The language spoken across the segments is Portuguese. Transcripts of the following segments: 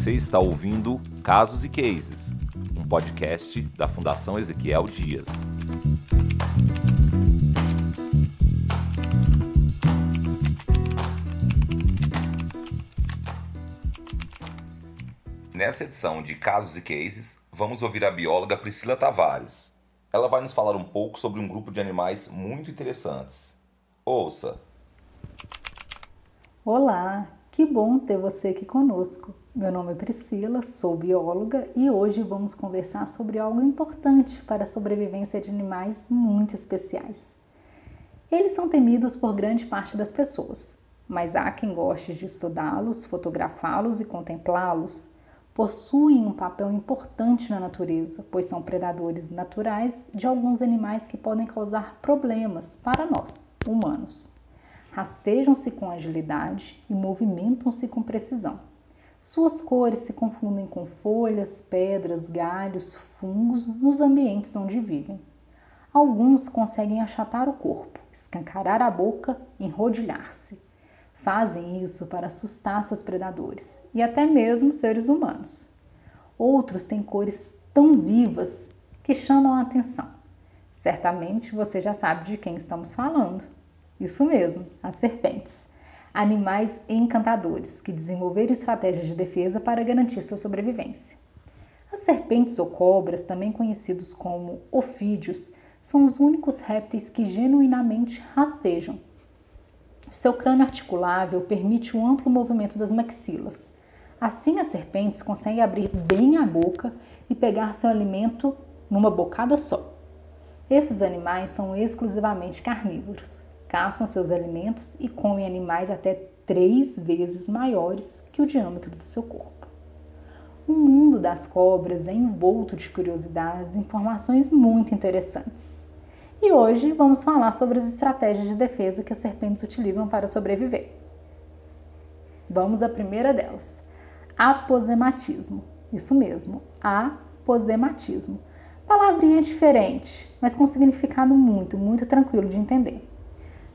Você está ouvindo Casos e Cases, um podcast da Fundação Ezequiel Dias. Nessa edição de Casos e Cases, vamos ouvir a bióloga Priscila Tavares. Ela vai nos falar um pouco sobre um grupo de animais muito interessantes. Ouça! Olá, que bom ter você aqui conosco. Meu nome é Priscila, sou bióloga e hoje vamos conversar sobre algo importante para a sobrevivência de animais muito especiais. Eles são temidos por grande parte das pessoas, mas há quem goste de estudá-los, fotografá-los e contemplá-los. Possuem um papel importante na natureza, pois são predadores naturais de alguns animais que podem causar problemas para nós, humanos rastejam-se com agilidade e movimentam-se com precisão. Suas cores se confundem com folhas, pedras, galhos, fungos nos ambientes onde vivem. Alguns conseguem achatar o corpo, escancarar a boca, enrodilhar-se. Fazem isso para assustar seus predadores e até mesmo seres humanos. Outros têm cores tão vivas que chamam a atenção. Certamente você já sabe de quem estamos falando. Isso mesmo, as serpentes. Animais encantadores que desenvolveram estratégias de defesa para garantir sua sobrevivência. As serpentes ou cobras, também conhecidos como ofídeos, são os únicos répteis que genuinamente rastejam. Seu crânio articulável permite o amplo movimento das maxilas. Assim, as serpentes conseguem abrir bem a boca e pegar seu alimento numa bocada só. Esses animais são exclusivamente carnívoros caçam seus alimentos e comem animais até três vezes maiores que o diâmetro do seu corpo. O mundo das cobras é envolto de curiosidades e informações muito interessantes. E hoje vamos falar sobre as estratégias de defesa que as serpentes utilizam para sobreviver. Vamos à primeira delas: aposematismo. Isso mesmo, aposematismo. Palavrinha diferente, mas com significado muito, muito tranquilo de entender.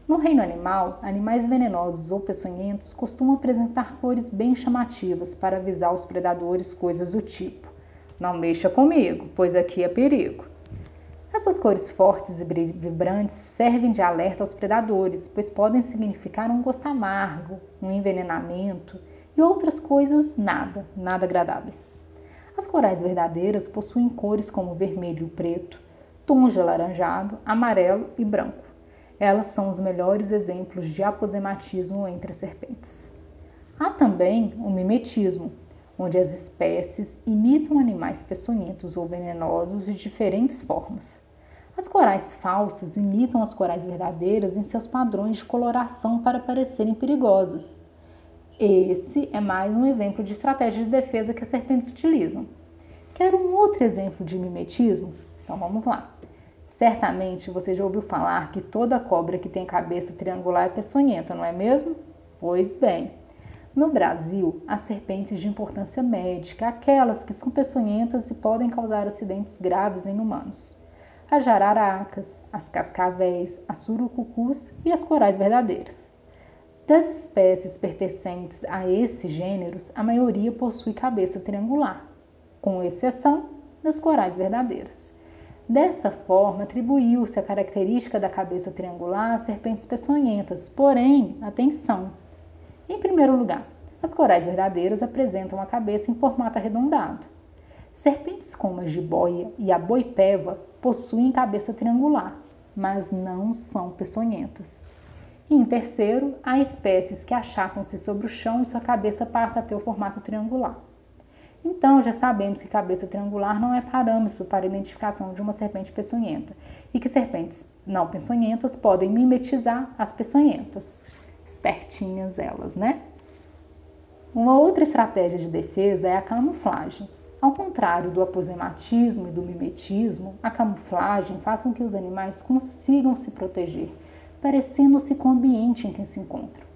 No reino animal, animais venenosos ou peçonhentos costumam apresentar cores bem chamativas para avisar os predadores coisas do tipo: Não mexa comigo, pois aqui é perigo. Essas cores fortes e vibrantes servem de alerta aos predadores, pois podem significar um gosto amargo, um envenenamento e outras coisas nada, nada agradáveis. As corais verdadeiras possuem cores como vermelho e preto, tons de alaranjado, amarelo e branco. Elas são os melhores exemplos de aposematismo entre as serpentes. Há também o mimetismo, onde as espécies imitam animais peçonhentos ou venenosos de diferentes formas. As corais falsas imitam as corais verdadeiras em seus padrões de coloração para parecerem perigosas. Esse é mais um exemplo de estratégia de defesa que as serpentes utilizam. Quer um outro exemplo de mimetismo? Então vamos lá. Certamente você já ouviu falar que toda cobra que tem cabeça triangular é peçonhenta, não é mesmo? Pois bem, no Brasil, as serpentes de importância médica, aquelas que são peçonhentas e podem causar acidentes graves em humanos. As jararacas, as cascavéis, as surucucus e as corais verdadeiras. Das espécies pertencentes a esses gêneros, a maioria possui cabeça triangular, com exceção das corais verdadeiras. Dessa forma, atribuiu-se a característica da cabeça triangular às serpentes peçonhentas, porém, atenção! Em primeiro lugar, as corais verdadeiras apresentam a cabeça em formato arredondado. Serpentes como a jiboia e a boipeva possuem cabeça triangular, mas não são peçonhentas. E em terceiro, há espécies que achatam-se sobre o chão e sua cabeça passa a ter o formato triangular. Então, já sabemos que cabeça triangular não é parâmetro para a identificação de uma serpente peçonhenta e que serpentes não peçonhentas podem mimetizar as peçonhentas. Espertinhas elas, né? Uma outra estratégia de defesa é a camuflagem. Ao contrário do aposematismo e do mimetismo, a camuflagem faz com que os animais consigam se proteger, parecendo-se com o ambiente em que se encontram.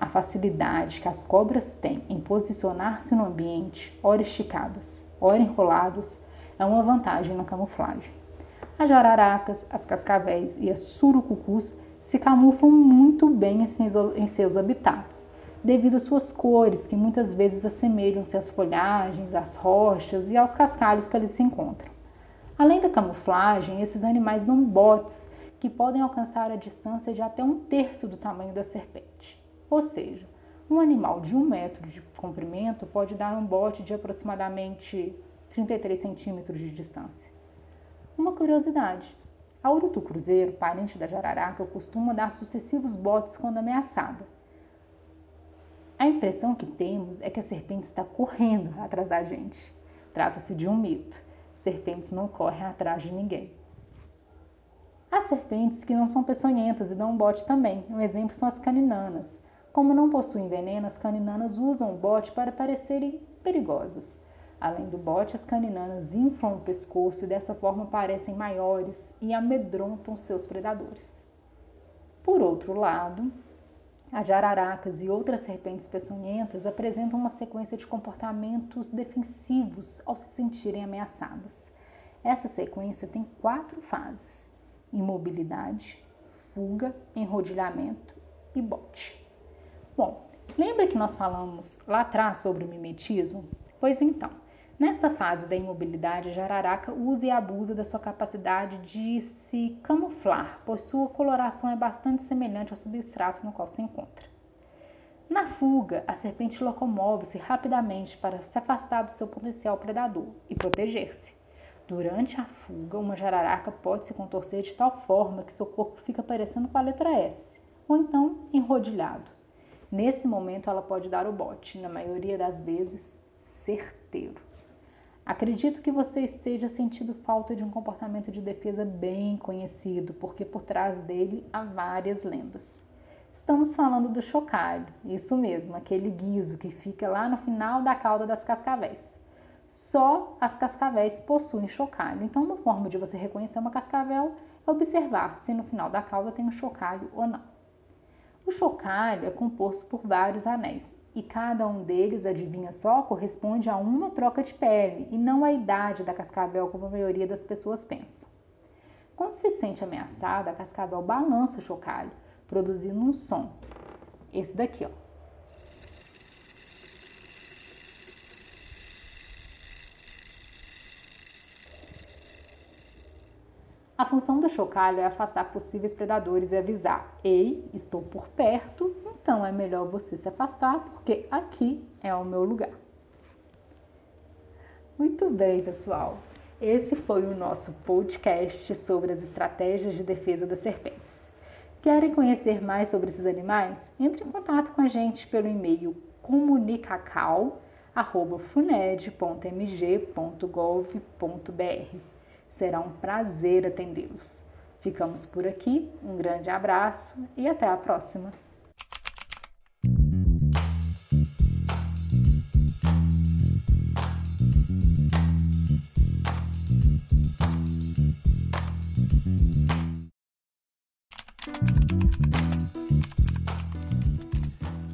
A facilidade que as cobras têm em posicionar-se no ambiente, ora esticadas, ora enroladas, é uma vantagem na camuflagem. As jararacas, as cascavéis e as surucucus se camuflam muito bem em seus habitats, devido às suas cores, que muitas vezes assemelham-se às folhagens, às rochas e aos cascalhos que ali se encontram. Além da camuflagem, esses animais dão botes que podem alcançar a distância de até um terço do tamanho da serpente. Ou seja, um animal de um metro de comprimento pode dar um bote de aproximadamente 33 centímetros de distância. Uma curiosidade: a urutu cruzeiro, parente da jararaca, costuma dar sucessivos botes quando ameaçada. A impressão que temos é que a serpente está correndo atrás da gente. Trata-se de um mito. Serpentes não correm atrás de ninguém. Há serpentes que não são peçonhentas e dão um bote também. Um exemplo são as caninanas. Como não possuem veneno, as caninanas usam o bote para parecerem perigosas. Além do bote, as caninanas inflam o pescoço e dessa forma parecem maiores e amedrontam seus predadores. Por outro lado, as jararacas e outras serpentes peçonhentas apresentam uma sequência de comportamentos defensivos ao se sentirem ameaçadas. Essa sequência tem quatro fases: imobilidade, fuga, enrodilhamento e bote. Bom, lembra que nós falamos lá atrás sobre o mimetismo? Pois então, Nessa fase da imobilidade, a jararaca usa e abusa da sua capacidade de se camuflar, pois sua coloração é bastante semelhante ao substrato no qual se encontra. Na fuga, a serpente locomove-se rapidamente para se afastar do seu potencial predador e proteger-se. Durante a fuga, uma jararaca pode se contorcer de tal forma que seu corpo fica parecendo com a letra S, ou então enrodilhado. Nesse momento, ela pode dar o bote, na maioria das vezes, certeiro. Acredito que você esteja sentindo falta de um comportamento de defesa bem conhecido, porque por trás dele há várias lendas. Estamos falando do chocalho, isso mesmo, aquele guiso que fica lá no final da cauda das cascavéis. Só as cascavéis possuem chocalho, então uma forma de você reconhecer uma cascavel é observar se no final da cauda tem um chocalho ou não. O chocalho é composto por vários anéis e cada um deles, adivinha só, corresponde a uma troca de pele e não à idade da cascavel, como a maioria das pessoas pensa. Quando se sente ameaçada, a cascavel balança o chocalho, produzindo um som. Esse daqui, ó. A função do chocalho é afastar possíveis predadores e avisar: Ei, estou por perto, então é melhor você se afastar, porque aqui é o meu lugar. Muito bem, pessoal. Esse foi o nosso podcast sobre as estratégias de defesa das serpentes. Querem conhecer mais sobre esses animais? Entre em contato com a gente pelo e-mail comunicacal@funed.mg.gov.br. Será um prazer atendê-los. Ficamos por aqui, um grande abraço e até a próxima!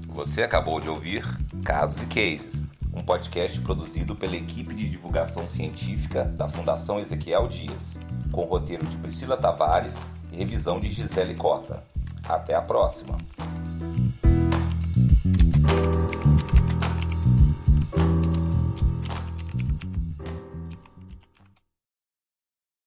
Você acabou de ouvir Casos e Cases um podcast produzido pela equipe de divulgação científica da Fundação Ezequiel Dias, com roteiro de Priscila Tavares e revisão de Gisele Cota. Até a próxima!